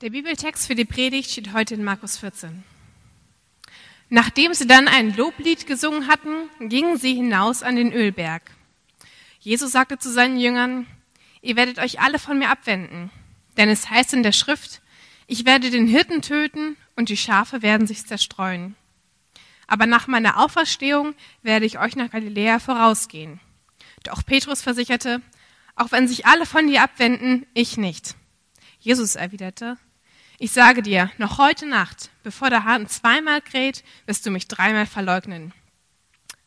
Der Bibeltext für die Predigt steht heute in Markus 14. Nachdem sie dann ein Loblied gesungen hatten, gingen sie hinaus an den Ölberg. Jesus sagte zu seinen Jüngern, ihr werdet euch alle von mir abwenden, denn es heißt in der Schrift, ich werde den Hirten töten und die Schafe werden sich zerstreuen. Aber nach meiner Auferstehung werde ich euch nach Galiläa vorausgehen. Doch Petrus versicherte, auch wenn sich alle von dir abwenden, ich nicht. Jesus erwiderte, ich sage dir, noch heute Nacht, bevor der Hahn zweimal kräht, wirst du mich dreimal verleugnen.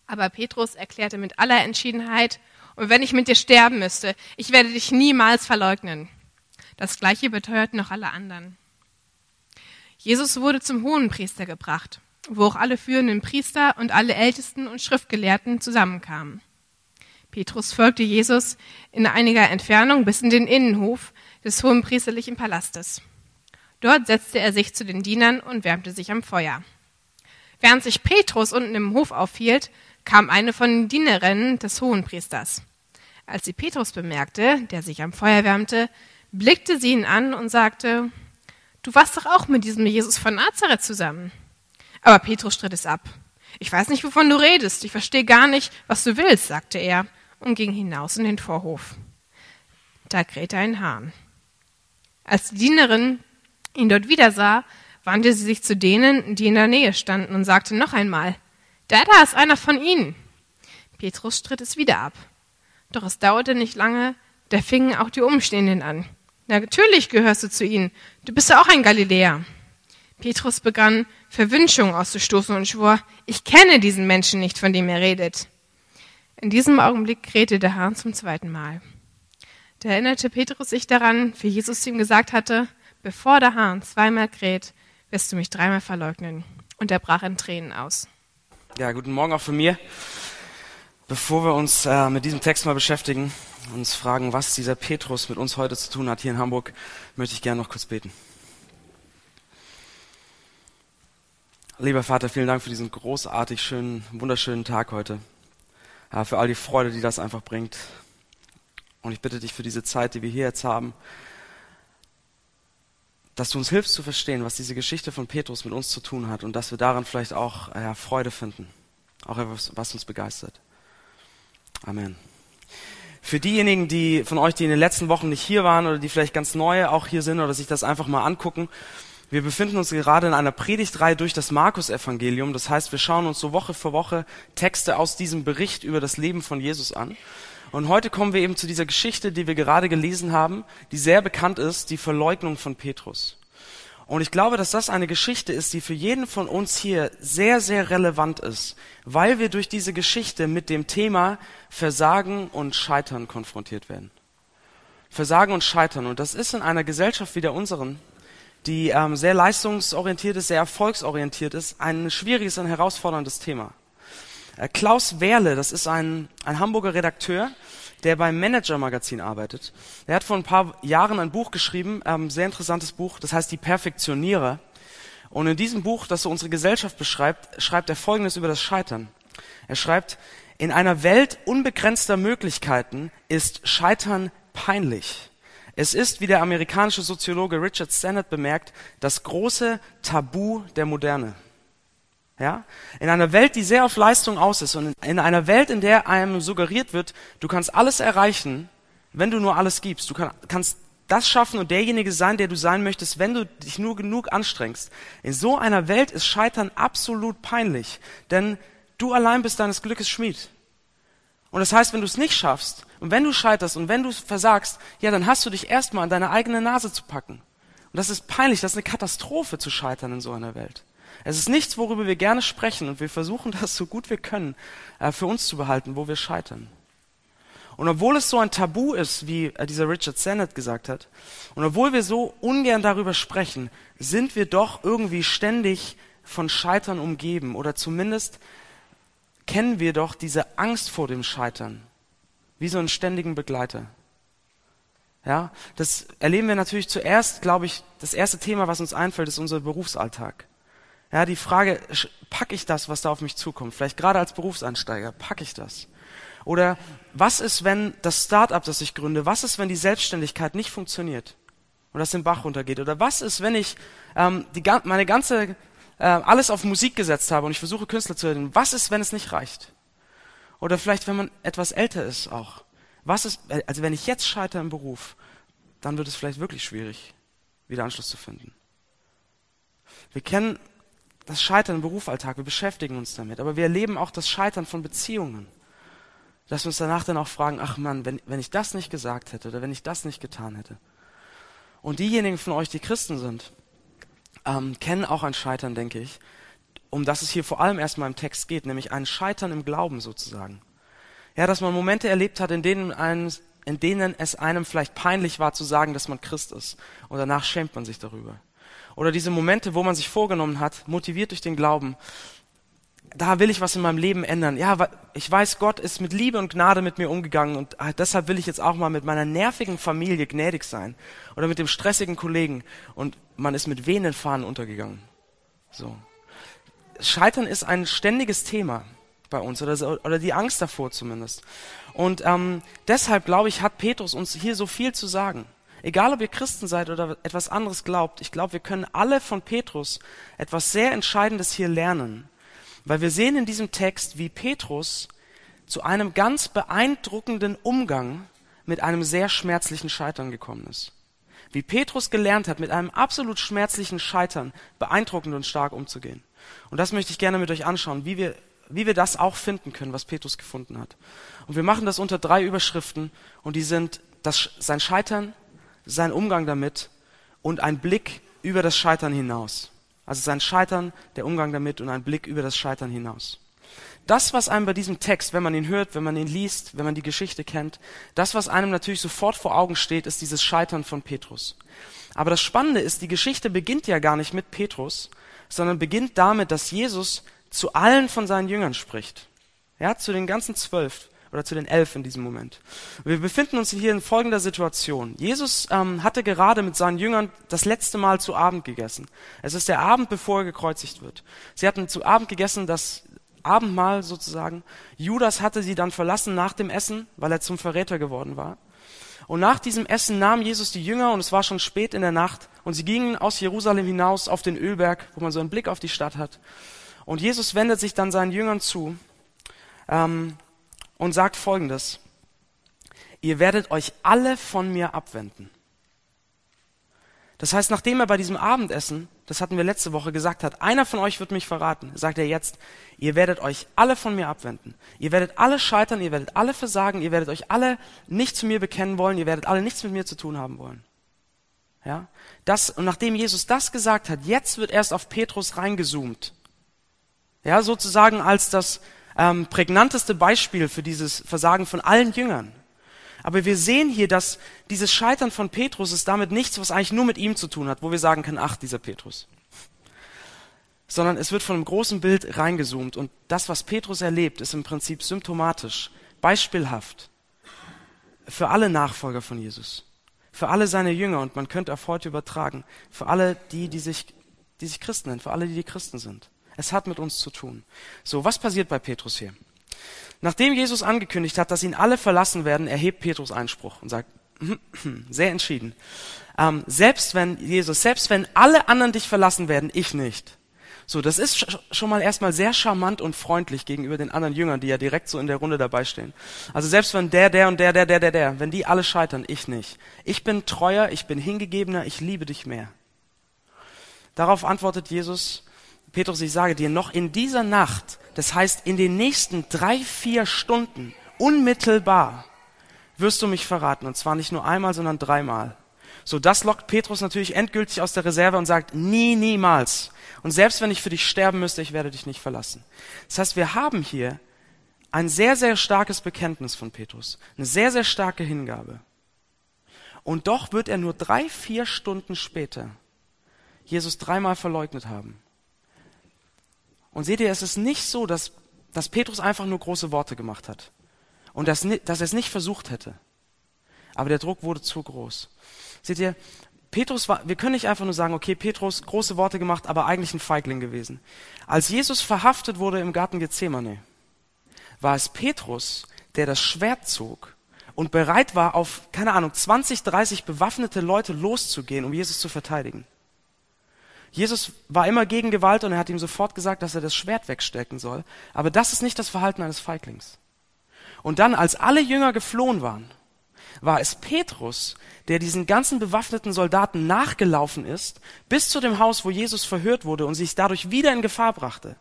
Aber Petrus erklärte mit aller Entschiedenheit, und wenn ich mit dir sterben müsste, ich werde dich niemals verleugnen. Das gleiche beteuerten noch alle anderen. Jesus wurde zum Hohenpriester gebracht, wo auch alle führenden Priester und alle Ältesten und Schriftgelehrten zusammenkamen. Petrus folgte Jesus in einiger Entfernung bis in den Innenhof des hohenpriesterlichen Palastes. Dort setzte er sich zu den Dienern und wärmte sich am Feuer. Während sich Petrus unten im Hof aufhielt, kam eine von den Dienerinnen des Hohenpriesters. Als sie Petrus bemerkte, der sich am Feuer wärmte, blickte sie ihn an und sagte, Du warst doch auch mit diesem Jesus von Nazareth zusammen. Aber Petrus stritt es ab. Ich weiß nicht, wovon du redest. Ich verstehe gar nicht, was du willst, sagte er und ging hinaus in den Vorhof. Da krähte ein Hahn. Als die Dienerin ihn dort wieder sah, wandte sie sich zu denen, die in der Nähe standen, und sagte noch einmal, da da ist einer von ihnen. Petrus stritt es wieder ab. Doch es dauerte nicht lange, da fingen auch die Umstehenden an. Natürlich gehörst du zu ihnen, du bist ja auch ein Galiläer. Petrus begann, Verwünschungen auszustoßen und schwor, ich kenne diesen Menschen nicht, von dem er redet. In diesem Augenblick krähte der Hahn zum zweiten Mal. Da erinnerte Petrus sich daran, wie Jesus ihm gesagt hatte, bevor der Hahn zweimal kräht, wirst du mich dreimal verleugnen. Und er brach in Tränen aus. Ja, guten Morgen auch von mir. Bevor wir uns äh, mit diesem Text mal beschäftigen, uns fragen, was dieser Petrus mit uns heute zu tun hat hier in Hamburg, möchte ich gerne noch kurz beten. Lieber Vater, vielen Dank für diesen großartig schönen, wunderschönen Tag heute. Ja, für all die Freude, die das einfach bringt. Und ich bitte dich für diese Zeit, die wir hier jetzt haben, dass du uns hilfst zu verstehen, was diese Geschichte von Petrus mit uns zu tun hat und dass wir daran vielleicht auch ja, Freude finden, auch etwas, was uns begeistert. Amen. Für diejenigen, die von euch, die in den letzten Wochen nicht hier waren oder die vielleicht ganz neu auch hier sind oder sich das einfach mal angucken, wir befinden uns gerade in einer Predigtreihe durch das Markus-Evangelium. Das heißt, wir schauen uns so Woche für Woche Texte aus diesem Bericht über das Leben von Jesus an. Und heute kommen wir eben zu dieser Geschichte, die wir gerade gelesen haben, die sehr bekannt ist, die Verleugnung von Petrus. Und ich glaube, dass das eine Geschichte ist, die für jeden von uns hier sehr, sehr relevant ist, weil wir durch diese Geschichte mit dem Thema Versagen und Scheitern konfrontiert werden. Versagen und Scheitern. Und das ist in einer Gesellschaft wie der unseren, die ähm, sehr leistungsorientiert ist, sehr erfolgsorientiert ist, ein schwieriges, ein herausforderndes Thema. Äh, Klaus Werle, das ist ein, ein Hamburger Redakteur, der beim Manager Magazin arbeitet. Er hat vor ein paar Jahren ein Buch geschrieben, ähm, sehr interessantes Buch, das heißt Die Perfektionierer. Und in diesem Buch, das so unsere Gesellschaft beschreibt, schreibt er Folgendes über das Scheitern. Er schreibt, in einer Welt unbegrenzter Möglichkeiten ist Scheitern peinlich. Es ist, wie der amerikanische Soziologe Richard Sennett bemerkt, das große Tabu der Moderne. Ja? In einer Welt, die sehr auf Leistung aus ist und in einer Welt, in der einem suggeriert wird, du kannst alles erreichen, wenn du nur alles gibst. Du kannst das schaffen und derjenige sein, der du sein möchtest, wenn du dich nur genug anstrengst. In so einer Welt ist Scheitern absolut peinlich, denn du allein bist deines Glückes Schmied. Und das heißt, wenn du es nicht schaffst und wenn du scheiterst und wenn du versagst, ja, dann hast du dich erstmal an deine eigene Nase zu packen. Und das ist peinlich, das ist eine Katastrophe zu scheitern in so einer Welt. Es ist nichts, worüber wir gerne sprechen und wir versuchen das so gut wir können äh, für uns zu behalten, wo wir scheitern. Und obwohl es so ein Tabu ist, wie äh, dieser Richard Sennett gesagt hat, und obwohl wir so ungern darüber sprechen, sind wir doch irgendwie ständig von Scheitern umgeben oder zumindest kennen wir doch diese Angst vor dem Scheitern wie so einen ständigen Begleiter. Ja, das erleben wir natürlich zuerst, glaube ich, das erste Thema, was uns einfällt, ist unser Berufsalltag. Ja, die Frage, packe ich das, was da auf mich zukommt? Vielleicht gerade als Berufseinsteiger, packe ich das? Oder was ist, wenn das Start-up, das ich gründe, was ist, wenn die Selbstständigkeit nicht funktioniert? und das den Bach runtergeht? Oder was ist, wenn ich ähm, die, meine ganze äh, alles auf Musik gesetzt habe und ich versuche Künstler zu werden? Was ist, wenn es nicht reicht? Oder vielleicht, wenn man etwas älter ist auch. Was ist, äh, also wenn ich jetzt scheitere im Beruf, dann wird es vielleicht wirklich schwierig, wieder Anschluss zu finden. Wir kennen das Scheitern im Berufsalltag, wir beschäftigen uns damit, aber wir erleben auch das Scheitern von Beziehungen. Dass wir uns danach dann auch fragen, ach Mann, wenn, wenn ich das nicht gesagt hätte oder wenn ich das nicht getan hätte. Und diejenigen von euch, die Christen sind, ähm, kennen auch ein Scheitern, denke ich, um das es hier vor allem erstmal im Text geht, nämlich ein Scheitern im Glauben sozusagen. Ja, dass man Momente erlebt hat, in denen, ein, in denen es einem vielleicht peinlich war zu sagen, dass man Christ ist. Und danach schämt man sich darüber. Oder diese Momente, wo man sich vorgenommen hat, motiviert durch den Glauben, da will ich was in meinem Leben ändern. Ja, ich weiß, Gott ist mit Liebe und Gnade mit mir umgegangen und ah, deshalb will ich jetzt auch mal mit meiner nervigen Familie gnädig sein oder mit dem stressigen Kollegen und man ist mit wehenden Fahnen untergegangen. So. Scheitern ist ein ständiges Thema bei uns oder, oder die Angst davor zumindest. Und ähm, deshalb glaube ich, hat Petrus uns hier so viel zu sagen. Egal, ob ihr Christen seid oder etwas anderes glaubt, ich glaube, wir können alle von Petrus etwas sehr Entscheidendes hier lernen. Weil wir sehen in diesem Text, wie Petrus zu einem ganz beeindruckenden Umgang mit einem sehr schmerzlichen Scheitern gekommen ist. Wie Petrus gelernt hat, mit einem absolut schmerzlichen Scheitern beeindruckend und stark umzugehen. Und das möchte ich gerne mit euch anschauen, wie wir, wie wir das auch finden können, was Petrus gefunden hat. Und wir machen das unter drei Überschriften und die sind das, sein Scheitern, sein Umgang damit und ein Blick über das Scheitern hinaus. Also sein Scheitern, der Umgang damit und ein Blick über das Scheitern hinaus. Das, was einem bei diesem Text, wenn man ihn hört, wenn man ihn liest, wenn man die Geschichte kennt, das, was einem natürlich sofort vor Augen steht, ist dieses Scheitern von Petrus. Aber das Spannende ist, die Geschichte beginnt ja gar nicht mit Petrus, sondern beginnt damit, dass Jesus zu allen von seinen Jüngern spricht. Ja, zu den ganzen zwölf oder zu den elf in diesem Moment. Wir befinden uns hier in folgender Situation. Jesus ähm, hatte gerade mit seinen Jüngern das letzte Mal zu Abend gegessen. Es ist der Abend, bevor er gekreuzigt wird. Sie hatten zu Abend gegessen, das Abendmahl sozusagen. Judas hatte sie dann verlassen nach dem Essen, weil er zum Verräter geworden war. Und nach diesem Essen nahm Jesus die Jünger, und es war schon spät in der Nacht, und sie gingen aus Jerusalem hinaus auf den Ölberg, wo man so einen Blick auf die Stadt hat. Und Jesus wendet sich dann seinen Jüngern zu ähm, und sagt Folgendes. Ihr werdet euch alle von mir abwenden. Das heißt, nachdem er bei diesem Abendessen, das hatten wir letzte Woche gesagt hat, einer von euch wird mich verraten, sagt er jetzt, ihr werdet euch alle von mir abwenden. Ihr werdet alle scheitern, ihr werdet alle versagen, ihr werdet euch alle nicht zu mir bekennen wollen, ihr werdet alle nichts mit mir zu tun haben wollen. Ja? Das, und nachdem Jesus das gesagt hat, jetzt wird erst auf Petrus reingezoomt. Ja, sozusagen als das ähm, prägnanteste Beispiel für dieses Versagen von allen Jüngern. Aber wir sehen hier, dass dieses Scheitern von Petrus ist damit nichts, was eigentlich nur mit ihm zu tun hat, wo wir sagen können, ach, dieser Petrus. Sondern es wird von einem großen Bild reingezoomt und das, was Petrus erlebt, ist im Prinzip symptomatisch, beispielhaft für alle Nachfolger von Jesus, für alle seine Jünger und man könnte auf heute übertragen, für alle die, die sich, die sich Christen nennen, für alle, die die Christen sind. Es hat mit uns zu tun. So, was passiert bei Petrus hier? Nachdem Jesus angekündigt hat, dass ihn alle verlassen werden, erhebt Petrus Einspruch und sagt, sehr entschieden, ähm, selbst wenn Jesus, selbst wenn alle anderen dich verlassen werden, ich nicht. So, das ist schon mal erstmal sehr charmant und freundlich gegenüber den anderen Jüngern, die ja direkt so in der Runde dabei stehen. Also selbst wenn der, der und der, der, der, der, der, wenn die alle scheitern, ich nicht. Ich bin treuer, ich bin hingegebener, ich liebe dich mehr. Darauf antwortet Jesus, Petrus, ich sage dir, noch in dieser Nacht, das heißt in den nächsten drei, vier Stunden, unmittelbar, wirst du mich verraten. Und zwar nicht nur einmal, sondern dreimal. So, das lockt Petrus natürlich endgültig aus der Reserve und sagt, nie, niemals. Und selbst wenn ich für dich sterben müsste, ich werde dich nicht verlassen. Das heißt, wir haben hier ein sehr, sehr starkes Bekenntnis von Petrus. Eine sehr, sehr starke Hingabe. Und doch wird er nur drei, vier Stunden später Jesus dreimal verleugnet haben. Und seht ihr, es ist nicht so, dass, dass Petrus einfach nur große Worte gemacht hat und dass, dass er es nicht versucht hätte. Aber der Druck wurde zu groß. Seht ihr, Petrus war, wir können nicht einfach nur sagen, okay, Petrus, große Worte gemacht, aber eigentlich ein Feigling gewesen. Als Jesus verhaftet wurde im Garten Gethsemane, war es Petrus, der das Schwert zog und bereit war, auf, keine Ahnung, 20, 30 bewaffnete Leute loszugehen, um Jesus zu verteidigen. Jesus war immer gegen Gewalt und er hat ihm sofort gesagt, dass er das Schwert wegstecken soll. Aber das ist nicht das Verhalten eines Feiglings. Und dann, als alle Jünger geflohen waren, war es Petrus, der diesen ganzen bewaffneten Soldaten nachgelaufen ist, bis zu dem Haus, wo Jesus verhört wurde und sich dadurch wieder in Gefahr brachte.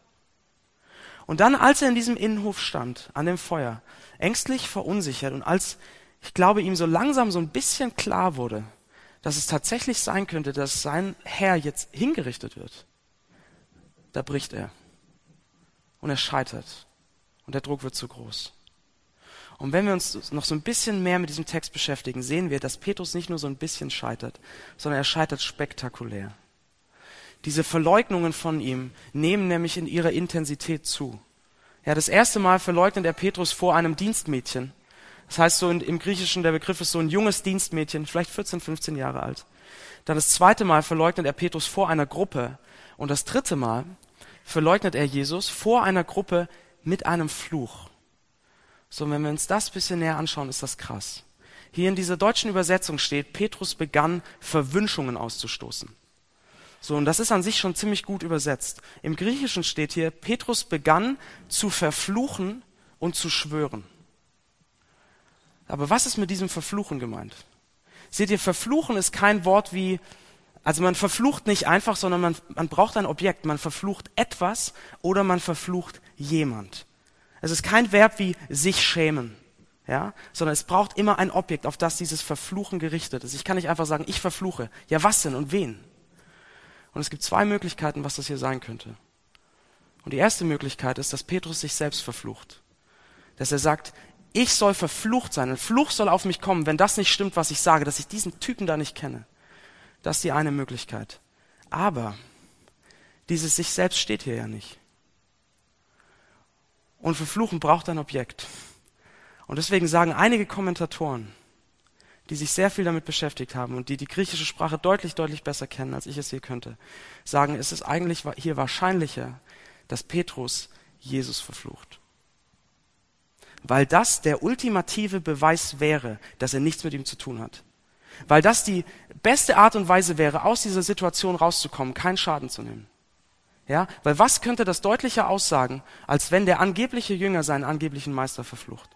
Und dann, als er in diesem Innenhof stand, an dem Feuer, ängstlich, verunsichert und als, ich glaube, ihm so langsam so ein bisschen klar wurde, dass es tatsächlich sein könnte, dass sein Herr jetzt hingerichtet wird, da bricht er. Und er scheitert. Und der Druck wird zu groß. Und wenn wir uns noch so ein bisschen mehr mit diesem Text beschäftigen, sehen wir, dass Petrus nicht nur so ein bisschen scheitert, sondern er scheitert spektakulär. Diese Verleugnungen von ihm nehmen nämlich in ihrer Intensität zu. Ja, das erste Mal verleugnet er Petrus vor einem Dienstmädchen. Das heißt so in, im Griechischen, der Begriff ist so ein junges Dienstmädchen, vielleicht 14, 15 Jahre alt. Dann das zweite Mal verleugnet er Petrus vor einer Gruppe. Und das dritte Mal verleugnet er Jesus vor einer Gruppe mit einem Fluch. So, wenn wir uns das bisschen näher anschauen, ist das krass. Hier in dieser deutschen Übersetzung steht, Petrus begann Verwünschungen auszustoßen. So, und das ist an sich schon ziemlich gut übersetzt. Im Griechischen steht hier, Petrus begann zu verfluchen und zu schwören. Aber was ist mit diesem Verfluchen gemeint? Seht ihr, verfluchen ist kein Wort wie, also man verflucht nicht einfach, sondern man, man braucht ein Objekt. Man verflucht etwas oder man verflucht jemand. Es ist kein Verb wie sich schämen, ja, sondern es braucht immer ein Objekt, auf das dieses Verfluchen gerichtet ist. Ich kann nicht einfach sagen, ich verfluche. Ja, was denn und wen? Und es gibt zwei Möglichkeiten, was das hier sein könnte. Und die erste Möglichkeit ist, dass Petrus sich selbst verflucht. Dass er sagt, ich soll verflucht sein, ein Fluch soll auf mich kommen, wenn das nicht stimmt, was ich sage, dass ich diesen Typen da nicht kenne. Das ist die eine Möglichkeit. Aber dieses sich selbst steht hier ja nicht. Und verfluchen braucht ein Objekt. Und deswegen sagen einige Kommentatoren, die sich sehr viel damit beschäftigt haben und die die griechische Sprache deutlich, deutlich besser kennen, als ich es hier könnte, sagen, es ist eigentlich hier wahrscheinlicher, dass Petrus Jesus verflucht. Weil das der ultimative Beweis wäre, dass er nichts mit ihm zu tun hat. Weil das die beste Art und Weise wäre, aus dieser Situation rauszukommen, keinen Schaden zu nehmen. Ja, weil was könnte das deutlicher aussagen, als wenn der angebliche Jünger seinen angeblichen Meister verflucht?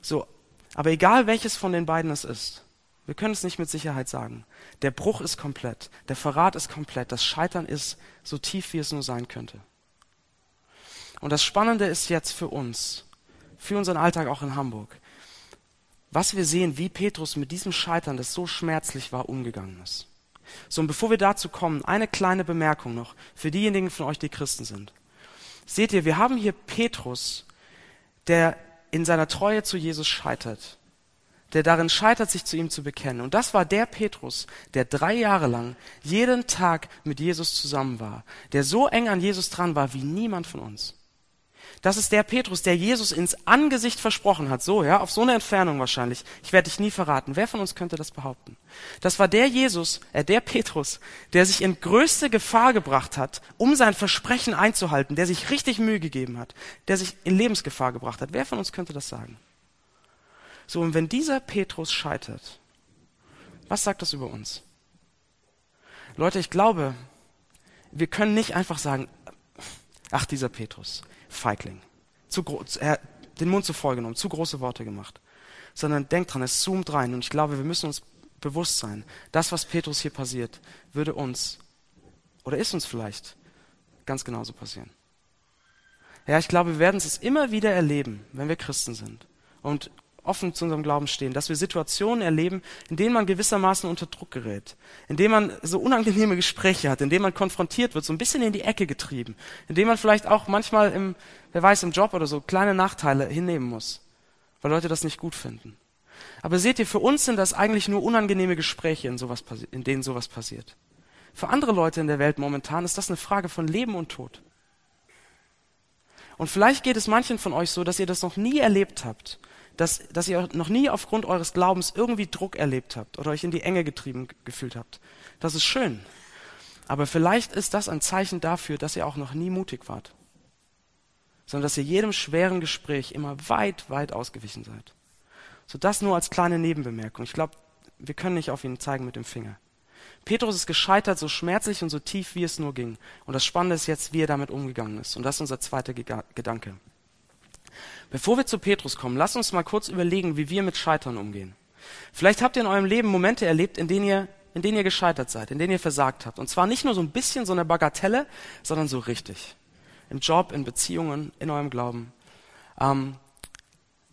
So, aber egal welches von den beiden es ist, wir können es nicht mit Sicherheit sagen. Der Bruch ist komplett, der Verrat ist komplett, das Scheitern ist so tief, wie es nur sein könnte. Und das Spannende ist jetzt für uns, für unseren Alltag auch in Hamburg, was wir sehen, wie Petrus mit diesem Scheitern, das so schmerzlich war, umgegangen ist. So, und bevor wir dazu kommen, eine kleine Bemerkung noch für diejenigen von euch, die Christen sind. Seht ihr, wir haben hier Petrus, der in seiner Treue zu Jesus scheitert, der darin scheitert, sich zu ihm zu bekennen. Und das war der Petrus, der drei Jahre lang jeden Tag mit Jesus zusammen war, der so eng an Jesus dran war wie niemand von uns. Das ist der Petrus, der Jesus ins Angesicht versprochen hat. So, ja, auf so eine Entfernung wahrscheinlich. Ich werde dich nie verraten. Wer von uns könnte das behaupten? Das war der Jesus, äh, der Petrus, der sich in größte Gefahr gebracht hat, um sein Versprechen einzuhalten, der sich richtig Mühe gegeben hat, der sich in Lebensgefahr gebracht hat. Wer von uns könnte das sagen? So, und wenn dieser Petrus scheitert, was sagt das über uns? Leute, ich glaube, wir können nicht einfach sagen, ach, dieser Petrus, Feigling. Zu er hat den Mund zu voll genommen, zu große Worte gemacht. Sondern denkt dran, es zoomt rein. Und ich glaube, wir müssen uns bewusst sein, das, was Petrus hier passiert, würde uns, oder ist uns vielleicht, ganz genauso passieren. Ja, ich glaube, wir werden es immer wieder erleben, wenn wir Christen sind. Und offen zu unserem Glauben stehen, dass wir Situationen erleben, in denen man gewissermaßen unter Druck gerät, in denen man so unangenehme Gespräche hat, in denen man konfrontiert wird, so ein bisschen in die Ecke getrieben, in denen man vielleicht auch manchmal im, wer weiß, im Job oder so kleine Nachteile hinnehmen muss, weil Leute das nicht gut finden. Aber seht ihr, für uns sind das eigentlich nur unangenehme Gespräche, in, sowas, in denen sowas passiert. Für andere Leute in der Welt momentan ist das eine Frage von Leben und Tod. Und vielleicht geht es manchen von euch so, dass ihr das noch nie erlebt habt dass, dass ihr noch nie aufgrund eures Glaubens irgendwie Druck erlebt habt oder euch in die Enge getrieben gefühlt habt. Das ist schön. Aber vielleicht ist das ein Zeichen dafür, dass ihr auch noch nie mutig wart. Sondern dass ihr jedem schweren Gespräch immer weit, weit ausgewichen seid. So das nur als kleine Nebenbemerkung. Ich glaube, wir können nicht auf ihn zeigen mit dem Finger. Petrus ist gescheitert, so schmerzlich und so tief, wie es nur ging. Und das Spannende ist jetzt, wie er damit umgegangen ist. Und das ist unser zweiter Gedanke. Bevor wir zu Petrus kommen, lasst uns mal kurz überlegen, wie wir mit Scheitern umgehen. Vielleicht habt ihr in eurem Leben Momente erlebt, in denen ihr, in denen ihr gescheitert seid, in denen ihr versagt habt. Und zwar nicht nur so ein bisschen, so eine Bagatelle, sondern so richtig. Im Job, in Beziehungen, in eurem Glauben. Ähm,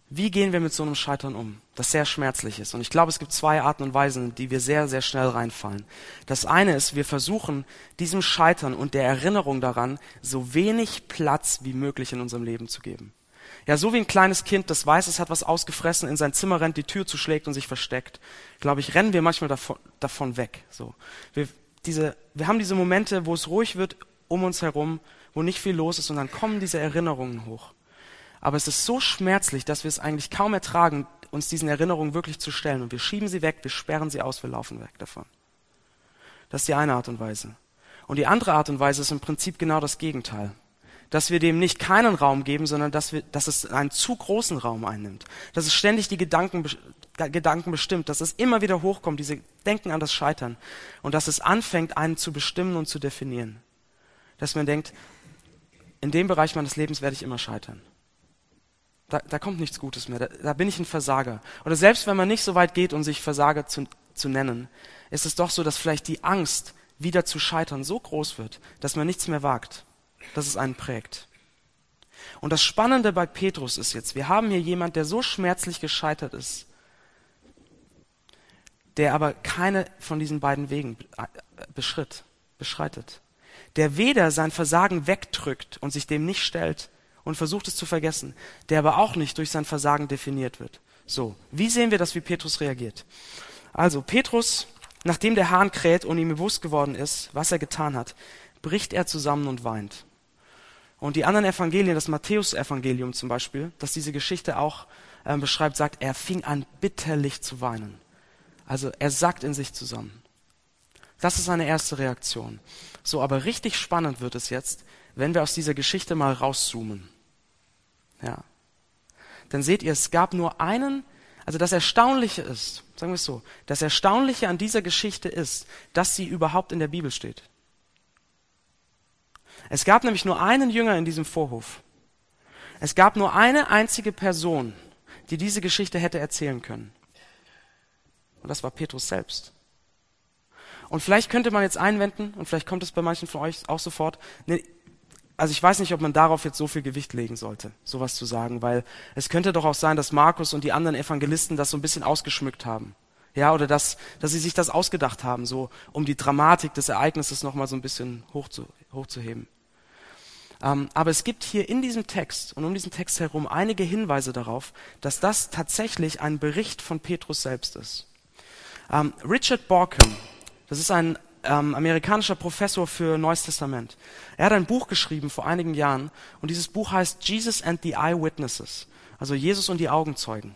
wie gehen wir mit so einem Scheitern um, das sehr schmerzlich ist? Und ich glaube, es gibt zwei Arten und Weisen, die wir sehr, sehr schnell reinfallen. Das eine ist, wir versuchen, diesem Scheitern und der Erinnerung daran so wenig Platz wie möglich in unserem Leben zu geben. Ja, so wie ein kleines Kind, das weiß, es hat was ausgefressen, in sein Zimmer rennt, die Tür zuschlägt und sich versteckt. Glaube ich, rennen wir manchmal davon, davon weg. So. Wir, diese, wir haben diese Momente, wo es ruhig wird um uns herum, wo nicht viel los ist und dann kommen diese Erinnerungen hoch. Aber es ist so schmerzlich, dass wir es eigentlich kaum ertragen, uns diesen Erinnerungen wirklich zu stellen. Und wir schieben sie weg, wir sperren sie aus, wir laufen weg davon. Das ist die eine Art und Weise. Und die andere Art und Weise ist im Prinzip genau das Gegenteil dass wir dem nicht keinen Raum geben, sondern dass, wir, dass es einen zu großen Raum einnimmt. Dass es ständig die Gedanken, Gedanken bestimmt, dass es immer wieder hochkommt, diese Denken an das Scheitern. Und dass es anfängt, einen zu bestimmen und zu definieren. Dass man denkt, in dem Bereich meines Lebens werde ich immer scheitern. Da, da kommt nichts Gutes mehr. Da, da bin ich ein Versager. Oder selbst wenn man nicht so weit geht, um sich Versager zu, zu nennen, ist es doch so, dass vielleicht die Angst, wieder zu scheitern, so groß wird, dass man nichts mehr wagt dass es einen prägt. Und das Spannende bei Petrus ist jetzt, wir haben hier jemand, der so schmerzlich gescheitert ist, der aber keine von diesen beiden Wegen beschritt, beschreitet. Der weder sein Versagen wegdrückt und sich dem nicht stellt und versucht es zu vergessen, der aber auch nicht durch sein Versagen definiert wird. So, wie sehen wir das, wie Petrus reagiert? Also, Petrus, nachdem der Hahn kräht und ihm bewusst geworden ist, was er getan hat, bricht er zusammen und weint. Und die anderen Evangelien, das Matthäus-Evangelium zum Beispiel, das diese Geschichte auch äh, beschreibt, sagt, er fing an bitterlich zu weinen. Also er sackt in sich zusammen. Das ist seine erste Reaktion. So, aber richtig spannend wird es jetzt, wenn wir aus dieser Geschichte mal rauszoomen. Ja. Dann seht ihr, es gab nur einen, also das Erstaunliche ist, sagen wir es so, das Erstaunliche an dieser Geschichte ist, dass sie überhaupt in der Bibel steht. Es gab nämlich nur einen Jünger in diesem Vorhof. Es gab nur eine einzige Person, die diese Geschichte hätte erzählen können. Und das war Petrus selbst. Und vielleicht könnte man jetzt einwenden, und vielleicht kommt es bei manchen von euch auch sofort, ne, also ich weiß nicht, ob man darauf jetzt so viel Gewicht legen sollte, sowas zu sagen, weil es könnte doch auch sein, dass Markus und die anderen Evangelisten das so ein bisschen ausgeschmückt haben. Ja, oder dass, dass sie sich das ausgedacht haben, so um die Dramatik des Ereignisses nochmal so ein bisschen hoch zu, hochzuheben. Ähm, aber es gibt hier in diesem Text und um diesen Text herum einige Hinweise darauf, dass das tatsächlich ein Bericht von Petrus selbst ist. Ähm, Richard Borkham, das ist ein ähm, amerikanischer Professor für Neues Testament. Er hat ein Buch geschrieben vor einigen Jahren und dieses Buch heißt Jesus and the Eyewitnesses, also Jesus und die Augenzeugen.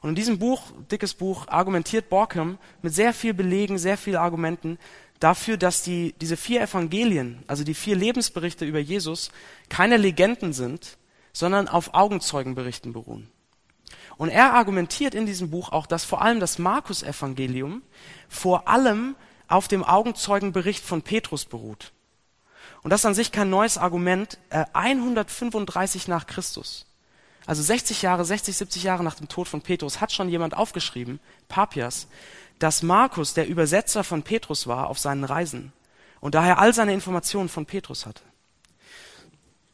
Und in diesem Buch, dickes Buch, argumentiert Borkham mit sehr viel Belegen, sehr viel Argumenten, dafür, dass die, diese vier Evangelien, also die vier Lebensberichte über Jesus, keine Legenden sind, sondern auf Augenzeugenberichten beruhen. Und er argumentiert in diesem Buch auch, dass vor allem das Markus-Evangelium vor allem auf dem Augenzeugenbericht von Petrus beruht. Und das ist an sich kein neues Argument. Äh, 135 nach Christus, also 60 Jahre, 60, 70 Jahre nach dem Tod von Petrus, hat schon jemand aufgeschrieben, Papias, dass Markus der Übersetzer von Petrus war auf seinen Reisen und daher all seine Informationen von Petrus hatte.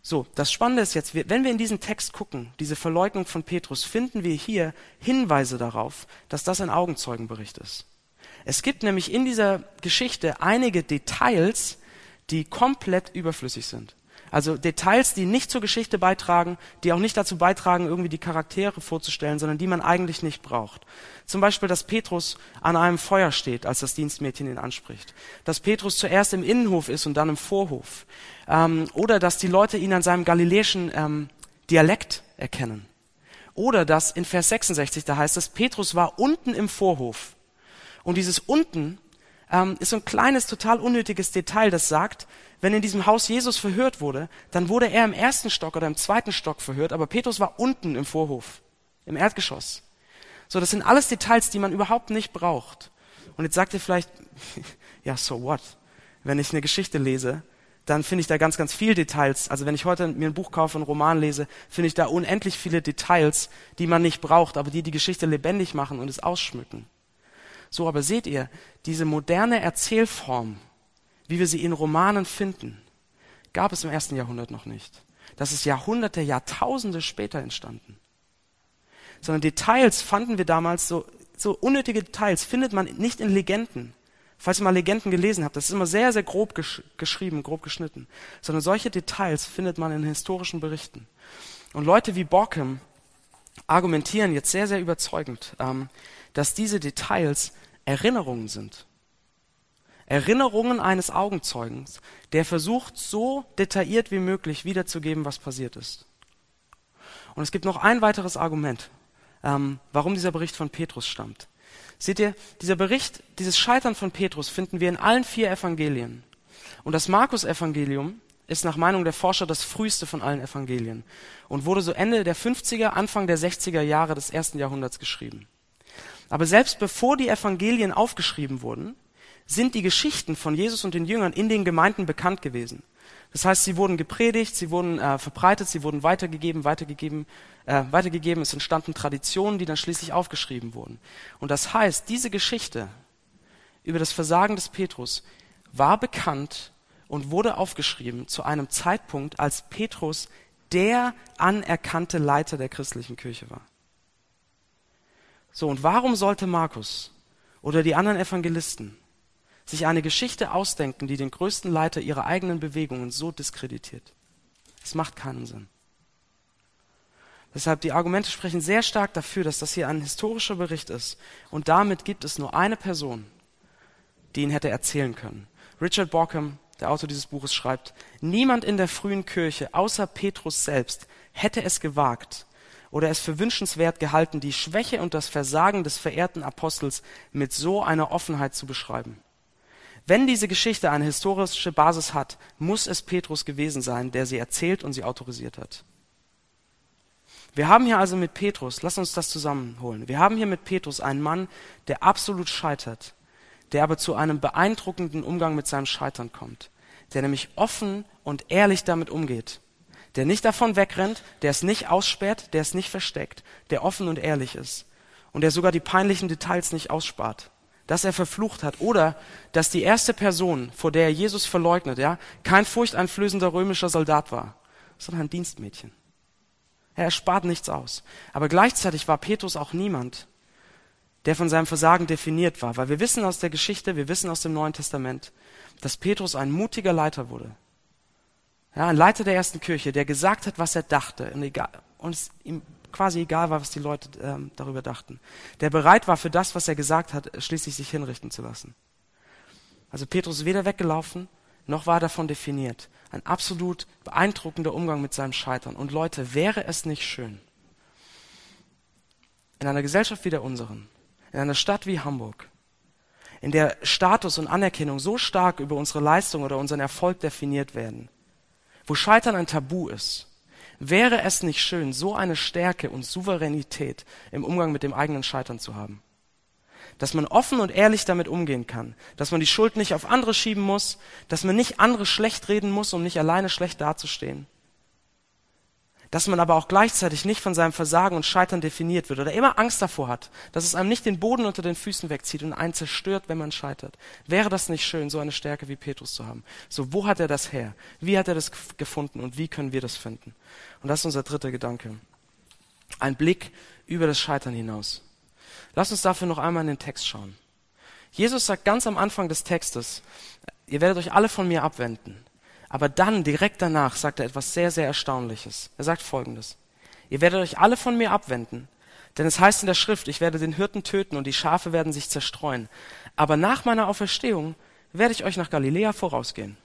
So, das Spannende ist jetzt, wenn wir in diesen Text gucken, diese Verleugnung von Petrus, finden wir hier Hinweise darauf, dass das ein Augenzeugenbericht ist. Es gibt nämlich in dieser Geschichte einige Details, die komplett überflüssig sind. Also Details, die nicht zur Geschichte beitragen, die auch nicht dazu beitragen, irgendwie die Charaktere vorzustellen, sondern die man eigentlich nicht braucht. Zum Beispiel, dass Petrus an einem Feuer steht, als das Dienstmädchen ihn anspricht. Dass Petrus zuerst im Innenhof ist und dann im Vorhof. Ähm, oder dass die Leute ihn an seinem galiläischen ähm, Dialekt erkennen. Oder dass in Vers 66, da heißt es, Petrus war unten im Vorhof. Und dieses unten ähm, ist so ein kleines, total unnötiges Detail, das sagt, wenn in diesem Haus Jesus verhört wurde, dann wurde er im ersten Stock oder im zweiten Stock verhört, aber Petrus war unten im Vorhof, im Erdgeschoss. So, das sind alles Details, die man überhaupt nicht braucht. Und jetzt sagt ihr vielleicht, ja, so what? Wenn ich eine Geschichte lese, dann finde ich da ganz, ganz viel Details. Also wenn ich heute mir ein Buch kaufe, einen Roman lese, finde ich da unendlich viele Details, die man nicht braucht, aber die die Geschichte lebendig machen und es ausschmücken. So, aber seht ihr, diese moderne Erzählform, wie wir sie in Romanen finden, gab es im ersten Jahrhundert noch nicht. Das ist Jahrhunderte, Jahrtausende später entstanden. Sondern Details fanden wir damals so, so unnötige Details findet man nicht in Legenden. Falls ihr mal Legenden gelesen habt, das ist immer sehr, sehr grob gesch geschrieben, grob geschnitten. Sondern solche Details findet man in historischen Berichten. Und Leute wie Borkham argumentieren jetzt sehr, sehr überzeugend, ähm, dass diese Details Erinnerungen sind. Erinnerungen eines Augenzeugens, der versucht, so detailliert wie möglich wiederzugeben, was passiert ist. Und es gibt noch ein weiteres Argument, ähm, warum dieser Bericht von Petrus stammt. Seht ihr, dieser Bericht, dieses Scheitern von Petrus finden wir in allen vier Evangelien. Und das Markus-Evangelium ist nach Meinung der Forscher das früheste von allen Evangelien und wurde so Ende der 50er, Anfang der 60er Jahre des ersten Jahrhunderts geschrieben. Aber selbst bevor die Evangelien aufgeschrieben wurden, sind die Geschichten von Jesus und den Jüngern in den Gemeinden bekannt gewesen. Das heißt, sie wurden gepredigt, sie wurden äh, verbreitet, sie wurden weitergegeben, weitergegeben, äh, weitergegeben. Es entstanden Traditionen, die dann schließlich aufgeschrieben wurden. Und das heißt, diese Geschichte über das Versagen des Petrus war bekannt und wurde aufgeschrieben zu einem Zeitpunkt, als Petrus der anerkannte Leiter der christlichen Kirche war. So, und warum sollte Markus oder die anderen Evangelisten sich eine Geschichte ausdenken, die den größten Leiter ihrer eigenen Bewegungen so diskreditiert. Das macht keinen Sinn. Deshalb die Argumente sprechen sehr stark dafür, dass das hier ein historischer Bericht ist. Und damit gibt es nur eine Person, die ihn hätte erzählen können. Richard Borkham, der Autor dieses Buches, schreibt, niemand in der frühen Kirche außer Petrus selbst hätte es gewagt oder es für wünschenswert gehalten, die Schwäche und das Versagen des verehrten Apostels mit so einer Offenheit zu beschreiben. Wenn diese Geschichte eine historische Basis hat, muss es Petrus gewesen sein, der sie erzählt und sie autorisiert hat. Wir haben hier also mit Petrus, lass uns das zusammenholen. Wir haben hier mit Petrus einen Mann, der absolut scheitert, der aber zu einem beeindruckenden Umgang mit seinem Scheitern kommt, der nämlich offen und ehrlich damit umgeht, der nicht davon wegrennt, der es nicht aussperrt, der es nicht versteckt, der offen und ehrlich ist und der sogar die peinlichen Details nicht ausspart dass er verflucht hat oder dass die erste Person, vor der Jesus verleugnet, ja, kein furchteinflößender römischer Soldat war, sondern ein Dienstmädchen. Er spart nichts aus. Aber gleichzeitig war Petrus auch niemand, der von seinem Versagen definiert war, weil wir wissen aus der Geschichte, wir wissen aus dem Neuen Testament, dass Petrus ein mutiger Leiter wurde. Ja, ein Leiter der ersten Kirche, der gesagt hat, was er dachte und, egal, und es ihm quasi egal war, was die Leute ähm, darüber dachten. Der bereit war, für das, was er gesagt hat, schließlich sich hinrichten zu lassen. Also Petrus ist weder weggelaufen, noch war davon definiert. Ein absolut beeindruckender Umgang mit seinem Scheitern. Und Leute, wäre es nicht schön, in einer Gesellschaft wie der unseren, in einer Stadt wie Hamburg, in der Status und Anerkennung so stark über unsere Leistung oder unseren Erfolg definiert werden, wo Scheitern ein Tabu ist, Wäre es nicht schön, so eine Stärke und Souveränität im Umgang mit dem eigenen Scheitern zu haben? Dass man offen und ehrlich damit umgehen kann, dass man die Schuld nicht auf andere schieben muss, dass man nicht andere schlecht reden muss, um nicht alleine schlecht dazustehen, dass man aber auch gleichzeitig nicht von seinem Versagen und Scheitern definiert wird oder immer Angst davor hat, dass es einem nicht den Boden unter den Füßen wegzieht und einen zerstört, wenn man scheitert. Wäre das nicht schön, so eine Stärke wie Petrus zu haben? So, wo hat er das her? Wie hat er das gefunden und wie können wir das finden? Und das ist unser dritter Gedanke. Ein Blick über das Scheitern hinaus. Lass uns dafür noch einmal in den Text schauen. Jesus sagt ganz am Anfang des Textes, ihr werdet euch alle von mir abwenden. Aber dann, direkt danach, sagt er etwas sehr, sehr Erstaunliches. Er sagt Folgendes. Ihr werdet euch alle von mir abwenden, denn es heißt in der Schrift, ich werde den Hirten töten und die Schafe werden sich zerstreuen. Aber nach meiner Auferstehung werde ich euch nach Galiläa vorausgehen.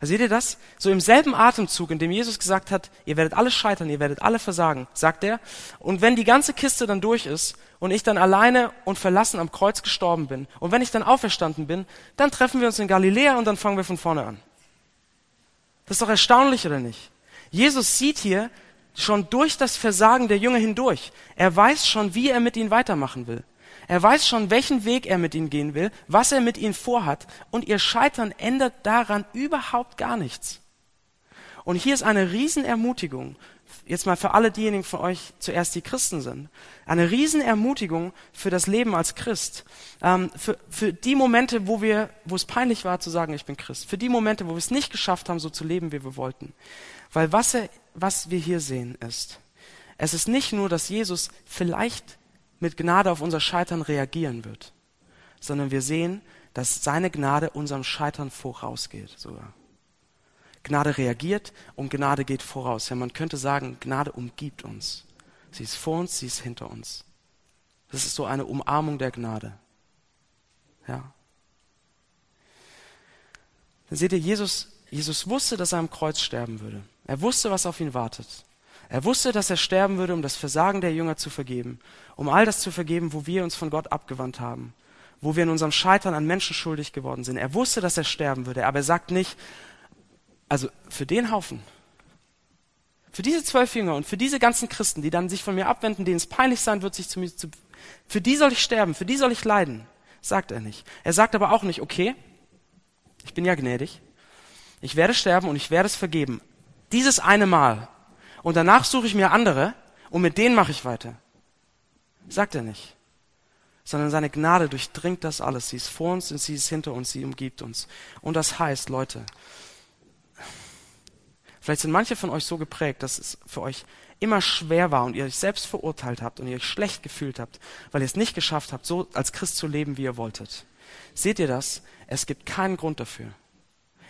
Also seht ihr das? So im selben Atemzug, in dem Jesus gesagt hat, ihr werdet alle scheitern, ihr werdet alle versagen, sagt er. Und wenn die ganze Kiste dann durch ist und ich dann alleine und verlassen am Kreuz gestorben bin und wenn ich dann auferstanden bin, dann treffen wir uns in Galiläa und dann fangen wir von vorne an. Das ist doch erstaunlich, oder nicht? Jesus sieht hier schon durch das Versagen der Jünger hindurch. Er weiß schon, wie er mit ihnen weitermachen will. Er weiß schon, welchen Weg er mit ihnen gehen will, was er mit ihnen vorhat, und ihr Scheitern ändert daran überhaupt gar nichts. Und hier ist eine Riesenermutigung, jetzt mal für alle diejenigen von euch zuerst, die Christen sind, eine Riesenermutigung für das Leben als Christ, ähm, für, für die Momente, wo wir, wo es peinlich war zu sagen, ich bin Christ, für die Momente, wo wir es nicht geschafft haben, so zu leben, wie wir wollten. Weil was, er, was wir hier sehen ist, es ist nicht nur, dass Jesus vielleicht mit Gnade auf unser Scheitern reagieren wird, sondern wir sehen, dass seine Gnade unserem Scheitern vorausgeht sogar. Gnade reagiert und Gnade geht voraus. Ja, man könnte sagen, Gnade umgibt uns. Sie ist vor uns, sie ist hinter uns. Das ist so eine Umarmung der Gnade. Ja. Dann seht ihr, Jesus, Jesus wusste, dass er am Kreuz sterben würde. Er wusste, was auf ihn wartet. Er wusste, dass er sterben würde, um das Versagen der Jünger zu vergeben, um all das zu vergeben, wo wir uns von Gott abgewandt haben, wo wir in unserem Scheitern an Menschen schuldig geworden sind. Er wusste, dass er sterben würde, aber er sagt nicht, also für den Haufen, für diese zwölf Jünger und für diese ganzen Christen, die dann sich von mir abwenden, denen es peinlich sein wird, sich zu mir zu, für die soll ich sterben, für die soll ich leiden, sagt er nicht. Er sagt aber auch nicht, okay, ich bin ja gnädig, ich werde sterben und ich werde es vergeben. Dieses eine Mal. Und danach suche ich mir andere und mit denen mache ich weiter. Sagt er nicht. Sondern seine Gnade durchdringt das alles. Sie ist vor uns und sie ist hinter uns, sie umgibt uns. Und das heißt, Leute, vielleicht sind manche von euch so geprägt, dass es für euch immer schwer war und ihr euch selbst verurteilt habt und ihr euch schlecht gefühlt habt, weil ihr es nicht geschafft habt, so als Christ zu leben, wie ihr wolltet. Seht ihr das? Es gibt keinen Grund dafür.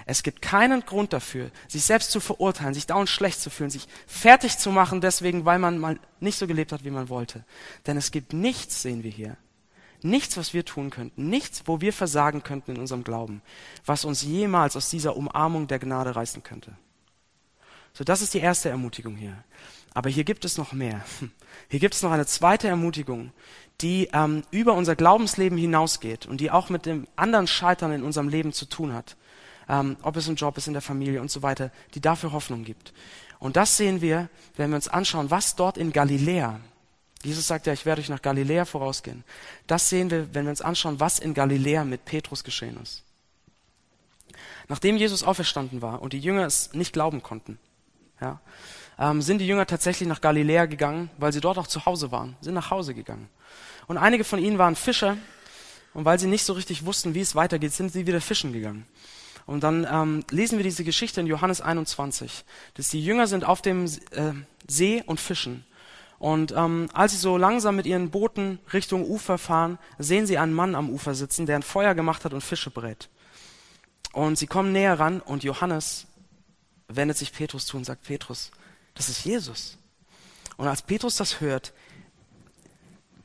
Es gibt keinen Grund dafür, sich selbst zu verurteilen, sich dauernd schlecht zu fühlen, sich fertig zu machen deswegen, weil man mal nicht so gelebt hat, wie man wollte. Denn es gibt nichts, sehen wir hier, nichts, was wir tun könnten, nichts, wo wir versagen könnten in unserem Glauben, was uns jemals aus dieser Umarmung der Gnade reißen könnte. So, das ist die erste Ermutigung hier. Aber hier gibt es noch mehr. Hier gibt es noch eine zweite Ermutigung, die ähm, über unser Glaubensleben hinausgeht und die auch mit dem anderen Scheitern in unserem Leben zu tun hat ähm, ob es ein Job ist in der Familie und so weiter, die dafür Hoffnung gibt. Und das sehen wir, wenn wir uns anschauen, was dort in Galiläa, Jesus sagt ja, ich werde euch nach Galiläa vorausgehen. Das sehen wir, wenn wir uns anschauen, was in Galiläa mit Petrus geschehen ist. Nachdem Jesus auferstanden war und die Jünger es nicht glauben konnten, ja, ähm, sind die Jünger tatsächlich nach Galiläa gegangen, weil sie dort auch zu Hause waren, sind nach Hause gegangen. Und einige von ihnen waren Fischer und weil sie nicht so richtig wussten, wie es weitergeht, sind sie wieder fischen gegangen. Und dann ähm, lesen wir diese Geschichte in Johannes 21, dass die Jünger sind auf dem äh, See und fischen. Und ähm, als sie so langsam mit ihren Booten Richtung Ufer fahren, sehen sie einen Mann am Ufer sitzen, der ein Feuer gemacht hat und Fische brät. Und sie kommen näher ran und Johannes wendet sich Petrus zu und sagt, Petrus, das ist Jesus. Und als Petrus das hört,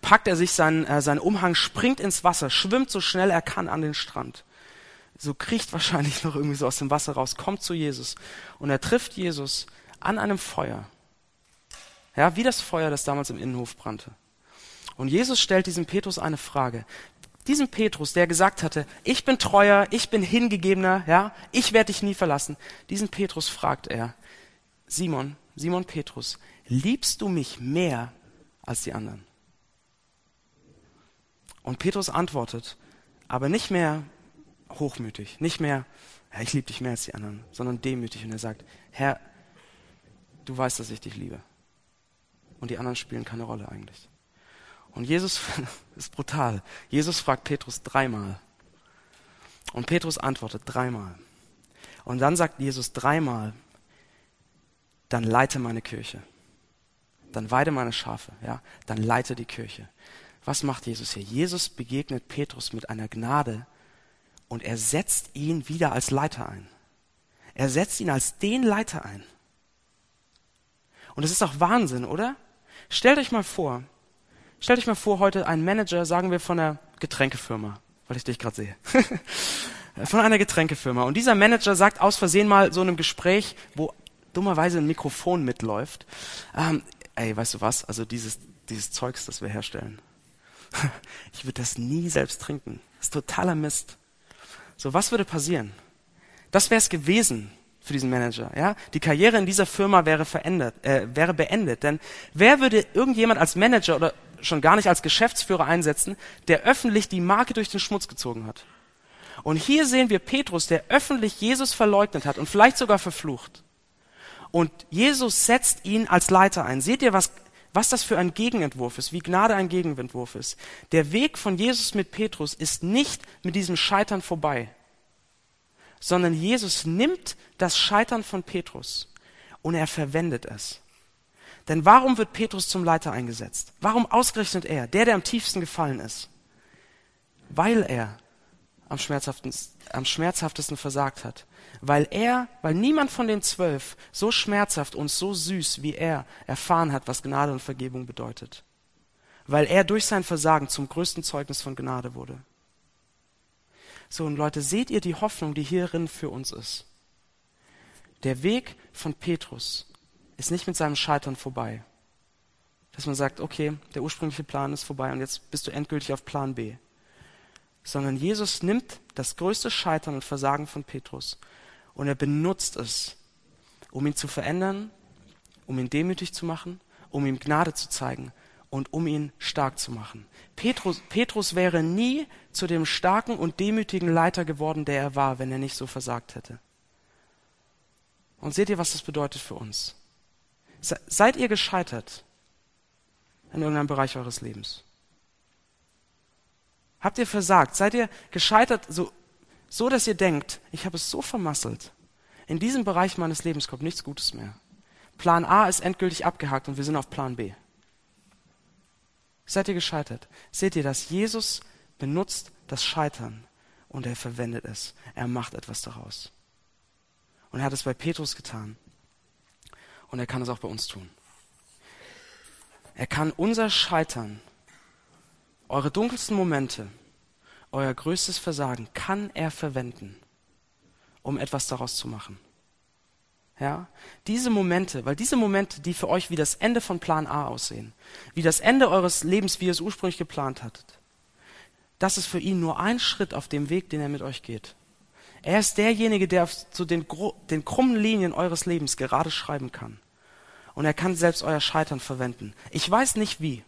packt er sich seinen, äh, seinen Umhang, springt ins Wasser, schwimmt so schnell er kann an den Strand so kriecht wahrscheinlich noch irgendwie so aus dem Wasser raus, kommt zu Jesus und er trifft Jesus an einem Feuer. Ja, wie das Feuer, das damals im Innenhof brannte. Und Jesus stellt diesem Petrus eine Frage. Diesem Petrus, der gesagt hatte, ich bin treuer, ich bin hingegebener, ja, ich werde dich nie verlassen. Diesen Petrus fragt er, Simon, Simon Petrus, liebst du mich mehr als die anderen? Und Petrus antwortet, aber nicht mehr hochmütig. Nicht mehr, ja, ich liebe dich mehr als die anderen, sondern demütig. Und er sagt, Herr, du weißt, dass ich dich liebe. Und die anderen spielen keine Rolle eigentlich. Und Jesus ist brutal. Jesus fragt Petrus dreimal. Und Petrus antwortet dreimal. Und dann sagt Jesus dreimal, dann leite meine Kirche. Dann weide meine Schafe, ja. Dann leite die Kirche. Was macht Jesus hier? Jesus begegnet Petrus mit einer Gnade, und er setzt ihn wieder als Leiter ein. Er setzt ihn als den Leiter ein. Und es ist doch Wahnsinn, oder? Stellt euch mal vor, stellt euch mal vor, heute ein Manager, sagen wir von einer Getränkefirma, weil ich dich gerade sehe. von einer Getränkefirma. Und dieser Manager sagt aus Versehen mal so in einem Gespräch, wo dummerweise ein Mikrofon mitläuft, ähm, ey, weißt du was, also dieses, dieses Zeugs, das wir herstellen, ich würde das nie selbst trinken. Das ist totaler Mist. So, was würde passieren? Das wäre es gewesen, für diesen Manager. Ja? Die Karriere in dieser Firma wäre verändert, äh, wäre beendet. Denn wer würde irgendjemand als Manager oder schon gar nicht als Geschäftsführer einsetzen, der öffentlich die Marke durch den Schmutz gezogen hat? Und hier sehen wir Petrus, der öffentlich Jesus verleugnet hat und vielleicht sogar verflucht. Und Jesus setzt ihn als Leiter ein. Seht ihr, was, was das für ein Gegenentwurf ist, wie Gnade ein Gegenentwurf ist. Der Weg von Jesus mit Petrus ist nicht mit diesem Scheitern vorbei, sondern Jesus nimmt das Scheitern von Petrus und er verwendet es. Denn warum wird Petrus zum Leiter eingesetzt? Warum ausgerechnet er, der, der am tiefsten gefallen ist? Weil er am schmerzhaftesten, am schmerzhaftesten versagt hat. Weil er, weil niemand von den zwölf so schmerzhaft und so süß wie er erfahren hat, was Gnade und Vergebung bedeutet. Weil er durch sein Versagen zum größten Zeugnis von Gnade wurde. So, und Leute, seht ihr die Hoffnung, die hierin für uns ist? Der Weg von Petrus ist nicht mit seinem Scheitern vorbei. Dass man sagt, okay, der ursprüngliche Plan ist vorbei und jetzt bist du endgültig auf Plan B sondern Jesus nimmt das größte Scheitern und Versagen von Petrus und er benutzt es, um ihn zu verändern, um ihn demütig zu machen, um ihm Gnade zu zeigen und um ihn stark zu machen. Petrus, Petrus wäre nie zu dem starken und demütigen Leiter geworden, der er war, wenn er nicht so versagt hätte. Und seht ihr, was das bedeutet für uns? Seid ihr gescheitert in irgendeinem Bereich eures Lebens? Habt ihr versagt? Seid ihr gescheitert, so, so dass ihr denkt, ich habe es so vermasselt. In diesem Bereich meines Lebens kommt nichts Gutes mehr. Plan A ist endgültig abgehakt und wir sind auf Plan B. Seid ihr gescheitert? Seht ihr, dass Jesus benutzt das Scheitern und er verwendet es. Er macht etwas daraus. Und er hat es bei Petrus getan. Und er kann es auch bei uns tun. Er kann unser Scheitern eure dunkelsten Momente, euer größtes Versagen kann er verwenden, um etwas daraus zu machen. Ja, diese Momente, weil diese Momente, die für euch wie das Ende von Plan A aussehen, wie das Ende eures Lebens, wie ihr es ursprünglich geplant hattet, das ist für ihn nur ein Schritt auf dem Weg, den er mit euch geht. Er ist derjenige, der zu den, den krummen Linien eures Lebens gerade schreiben kann. Und er kann selbst euer Scheitern verwenden. Ich weiß nicht wie.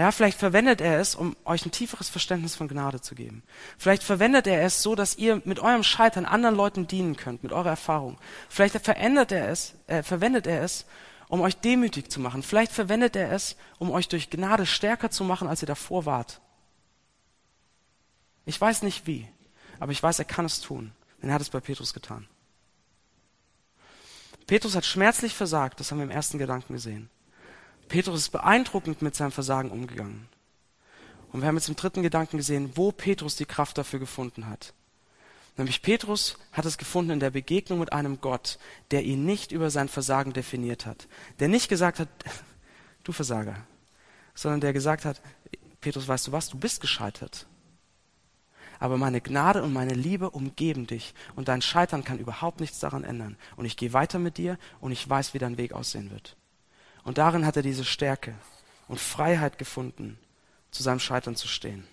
Ja, vielleicht verwendet er es, um euch ein tieferes Verständnis von Gnade zu geben. Vielleicht verwendet er es so, dass ihr mit eurem Scheitern anderen Leuten dienen könnt, mit eurer Erfahrung. Vielleicht verändert er es, äh, verwendet er es, um euch demütig zu machen. Vielleicht verwendet er es, um euch durch Gnade stärker zu machen, als ihr davor wart. Ich weiß nicht wie, aber ich weiß, er kann es tun. Denn er hat es bei Petrus getan. Petrus hat schmerzlich versagt, das haben wir im ersten Gedanken gesehen. Petrus ist beeindruckend mit seinem Versagen umgegangen. Und wir haben jetzt im dritten Gedanken gesehen, wo Petrus die Kraft dafür gefunden hat. Nämlich Petrus hat es gefunden in der Begegnung mit einem Gott, der ihn nicht über sein Versagen definiert hat. Der nicht gesagt hat, du Versager, sondern der gesagt hat, Petrus, weißt du was, du bist gescheitert. Aber meine Gnade und meine Liebe umgeben dich und dein Scheitern kann überhaupt nichts daran ändern. Und ich gehe weiter mit dir und ich weiß, wie dein Weg aussehen wird. Und darin hat er diese Stärke und Freiheit gefunden, zu seinem Scheitern zu stehen.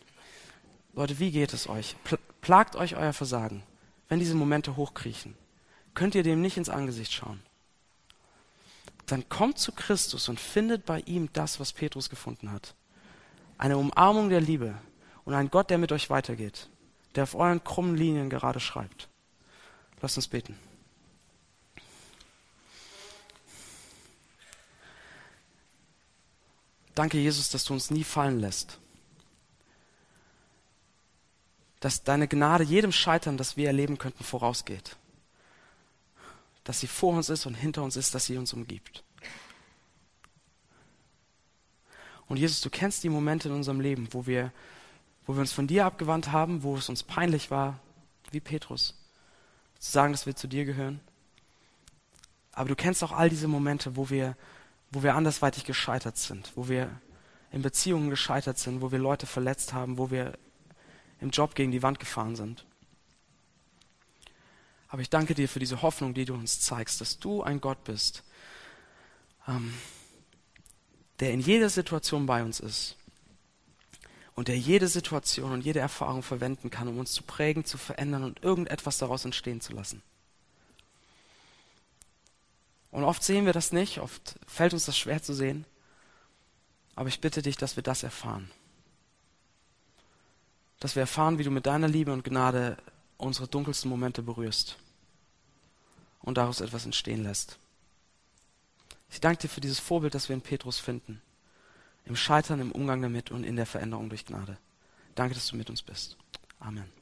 Leute, wie geht es euch? Plagt euch euer Versagen, wenn diese Momente hochkriechen. Könnt ihr dem nicht ins Angesicht schauen? Dann kommt zu Christus und findet bei ihm das, was Petrus gefunden hat. Eine Umarmung der Liebe und ein Gott, der mit euch weitergeht, der auf euren krummen Linien gerade schreibt. Lasst uns beten. Danke, Jesus, dass du uns nie fallen lässt. Dass deine Gnade jedem Scheitern, das wir erleben könnten, vorausgeht. Dass sie vor uns ist und hinter uns ist, dass sie uns umgibt. Und Jesus, du kennst die Momente in unserem Leben, wo wir, wo wir uns von dir abgewandt haben, wo es uns peinlich war, wie Petrus, zu sagen, dass wir zu dir gehören. Aber du kennst auch all diese Momente, wo wir wo wir andersweitig gescheitert sind, wo wir in Beziehungen gescheitert sind, wo wir Leute verletzt haben, wo wir im Job gegen die Wand gefahren sind. Aber ich danke dir für diese Hoffnung, die du uns zeigst, dass du ein Gott bist, ähm, der in jeder Situation bei uns ist und der jede Situation und jede Erfahrung verwenden kann, um uns zu prägen, zu verändern und irgendetwas daraus entstehen zu lassen. Und oft sehen wir das nicht, oft fällt uns das schwer zu sehen. Aber ich bitte dich, dass wir das erfahren. Dass wir erfahren, wie du mit deiner Liebe und Gnade unsere dunkelsten Momente berührst und daraus etwas entstehen lässt. Ich danke dir für dieses Vorbild, das wir in Petrus finden. Im Scheitern, im Umgang damit und in der Veränderung durch Gnade. Danke, dass du mit uns bist. Amen.